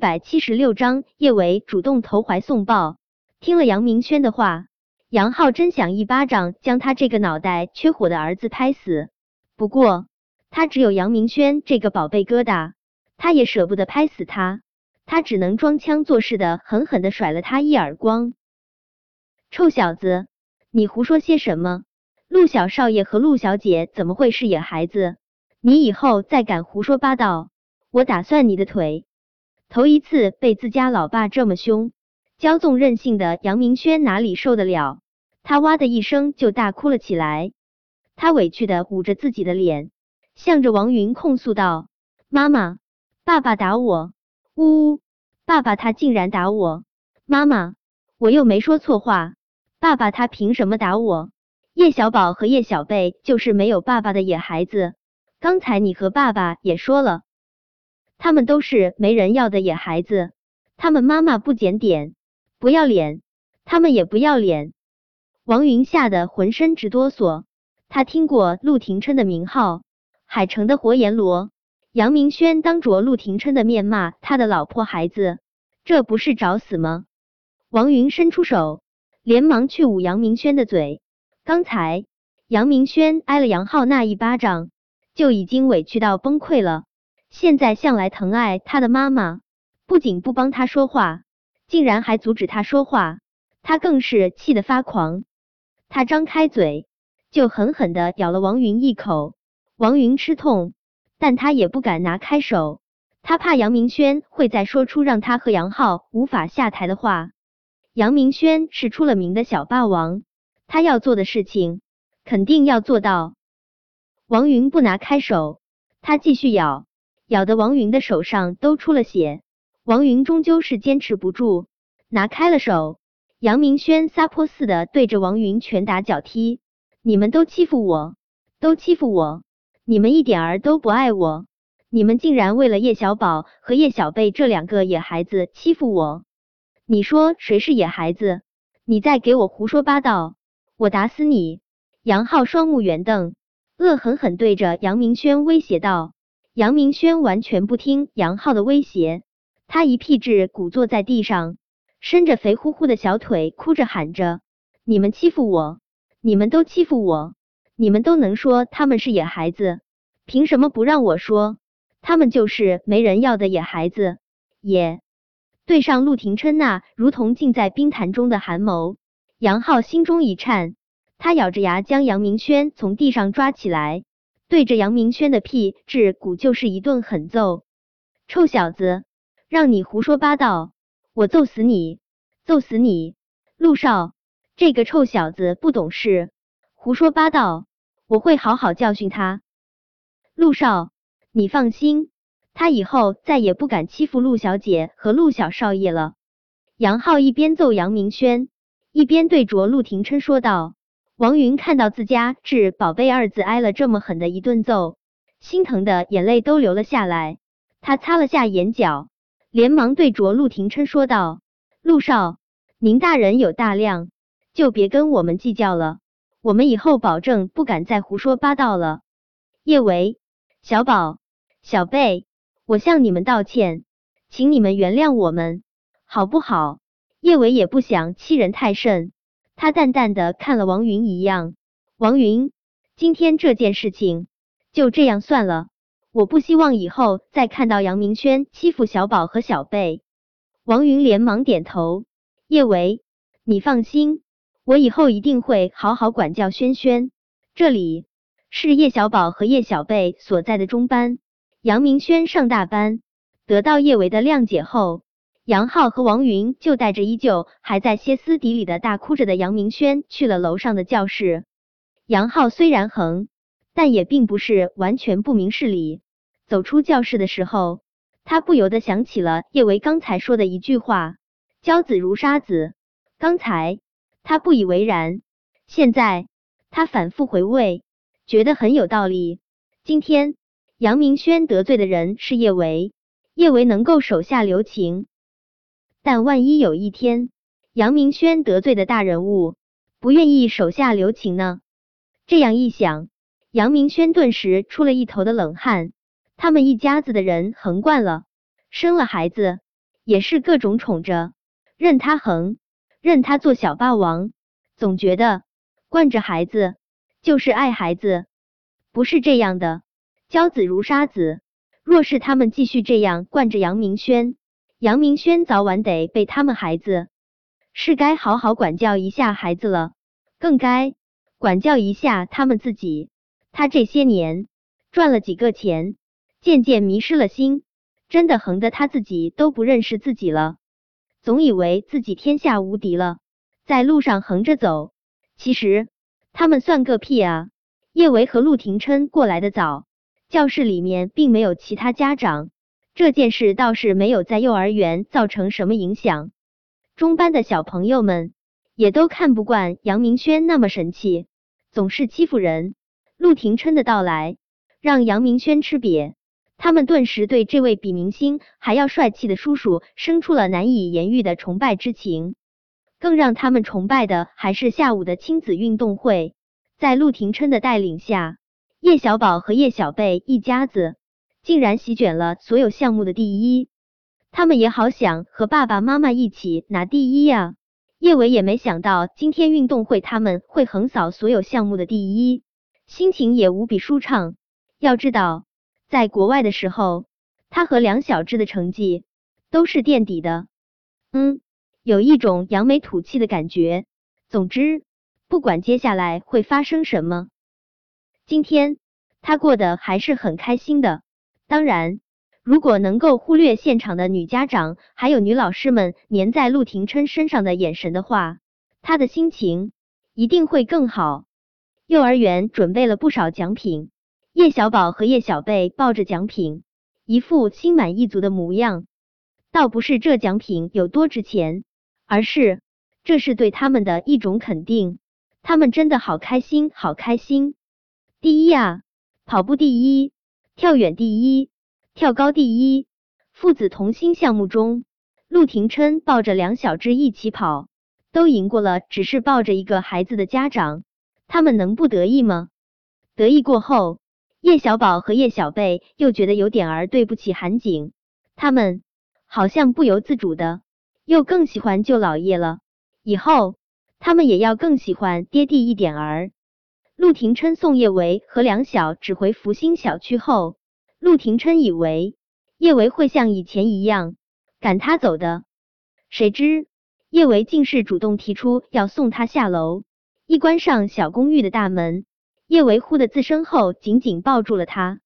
百七十六章，叶伟主动投怀送抱。听了杨明轩的话，杨浩真想一巴掌将他这个脑袋缺火的儿子拍死。不过他只有杨明轩这个宝贝疙瘩，他也舍不得拍死他，他只能装腔作势的狠狠的甩了他一耳光。臭小子，你胡说些什么？陆小少爷和陆小姐怎么会是野孩子？你以后再敢胡说八道，我打算你的腿！头一次被自家老爸这么凶，骄纵任性的杨明轩哪里受得了？他哇的一声就大哭了起来。他委屈的捂着自己的脸，向着王云控诉道：“妈妈，爸爸打我！呜呜，爸爸他竟然打我！妈妈，我又没说错话，爸爸他凭什么打我？叶小宝和叶小贝就是没有爸爸的野孩子。刚才你和爸爸也说了。”他们都是没人要的野孩子，他们妈妈不检点，不要脸，他们也不要脸。王云吓得浑身直哆嗦，他听过陆廷琛的名号，海城的活阎罗。杨明轩当着陆廷琛的面骂他的老婆孩子，这不是找死吗？王云伸出手，连忙去捂杨明轩的嘴。刚才杨明轩挨了杨浩那一巴掌，就已经委屈到崩溃了。现在向来疼爱他的妈妈，不仅不帮他说话，竟然还阻止他说话，他更是气得发狂。他张开嘴就狠狠的咬了王云一口，王云吃痛，但他也不敢拿开手，他怕杨明轩会再说出让他和杨浩无法下台的话。杨明轩是出了名的小霸王，他要做的事情肯定要做到。王云不拿开手，他继续咬。咬得王云的手上都出了血，王云终究是坚持不住，拿开了手。杨明轩撒泼似的对着王云拳打脚踢，你们都欺负我，都欺负我，你们一点儿都不爱我，你们竟然为了叶小宝和叶小贝这两个野孩子欺负我，你说谁是野孩子？你再给我胡说八道，我打死你！杨浩双目圆瞪，恶狠狠对着杨明轩威胁道。杨明轩完全不听杨浩的威胁，他一屁股鼓坐在地上，伸着肥乎乎的小腿，哭着喊着：“你们欺负我！你们都欺负我！你们都能说他们是野孩子，凭什么不让我说？他们就是没人要的野孩子！”也对上陆廷琛那如同浸在冰潭中的寒眸，杨浩心中一颤，他咬着牙将杨明轩从地上抓起来。对着杨明轩的屁股骨就是一顿狠揍，臭小子，让你胡说八道，我揍死你，揍死你！陆少，这个臭小子不懂事，胡说八道，我会好好教训他。陆少，你放心，他以后再也不敢欺负陆小姐和陆小少爷了。杨浩一边揍杨明轩，一边对着陆廷琛说道。王云看到自家智宝贝二字挨了这么狠的一顿揍，心疼的眼泪都流了下来。他擦了下眼角，连忙对着陆廷琛说道：“陆少，您大人有大量，就别跟我们计较了。我们以后保证不敢再胡说八道了。”叶维、小宝、小贝，我向你们道歉，请你们原谅我们，好不好？叶维也不想欺人太甚。他淡淡的看了王云一样，王云，今天这件事情就这样算了，我不希望以后再看到杨明轩欺负小宝和小贝。王云连忙点头，叶维，你放心，我以后一定会好好管教轩轩。这里是叶小宝和叶小贝所在的中班，杨明轩上大班，得到叶维的谅解后。杨浩和王云就带着依旧还在歇斯底里的大哭着的杨明轩去了楼上的教室。杨浩虽然横，但也并不是完全不明事理。走出教室的时候，他不由得想起了叶维刚才说的一句话：“骄子如沙子。”刚才他不以为然，现在他反复回味，觉得很有道理。今天杨明轩得罪的人是叶维，叶维能够手下留情。但万一有一天，杨明轩得罪的大人物不愿意手下留情呢？这样一想，杨明轩顿时出了一头的冷汗。他们一家子的人横惯了，生了孩子也是各种宠着，任他横，任他做小霸王，总觉得惯着孩子就是爱孩子，不是这样的。骄子如杀子，若是他们继续这样惯着杨明轩，杨明轩早晚得被他们孩子，是该好好管教一下孩子了，更该管教一下他们自己。他这些年赚了几个钱，渐渐迷失了心。真的横的他自己都不认识自己了，总以为自己天下无敌了，在路上横着走。其实他们算个屁啊！叶维和陆廷琛过来的早，教室里面并没有其他家长，这件事倒是没有在幼儿园造成什么影响。中班的小朋友们也都看不惯杨明轩那么神气，总是欺负人。陆廷琛的到来让杨明轩吃瘪。他们顿时对这位比明星还要帅气的叔叔生出了难以言喻的崇拜之情。更让他们崇拜的还是下午的亲子运动会，在陆廷琛的带领下，叶小宝和叶小贝一家子竟然席卷了所有项目的第一。他们也好想和爸爸妈妈一起拿第一呀。叶伟也没想到今天运动会他们会横扫所有项目的第一，心情也无比舒畅。要知道。在国外的时候，他和梁小志的成绩都是垫底的。嗯，有一种扬眉吐气的感觉。总之，不管接下来会发生什么，今天他过得还是很开心的。当然，如果能够忽略现场的女家长还有女老师们粘在陆廷琛身上的眼神的话，他的心情一定会更好。幼儿园准备了不少奖品。叶小宝和叶小贝抱着奖品，一副心满意足的模样。倒不是这奖品有多值钱，而是这是对他们的一种肯定。他们真的好开心，好开心！第一啊，跑步第一，跳远第一，跳高第一。父子同心项目中，陆廷琛抱着两小只一起跑，都赢过了只是抱着一个孩子的家长。他们能不得意吗？得意过后。叶小宝和叶小贝又觉得有点儿对不起韩景，他们好像不由自主的又更喜欢舅老爷了。以后他们也要更喜欢爹地一点儿。陆廷琛送叶维和梁晓指回福星小区后，陆廷琛以为叶维会像以前一样赶他走的，谁知叶维竟是主动提出要送他下楼。一关上小公寓的大门。叶维忽的自身后，紧紧抱住了他。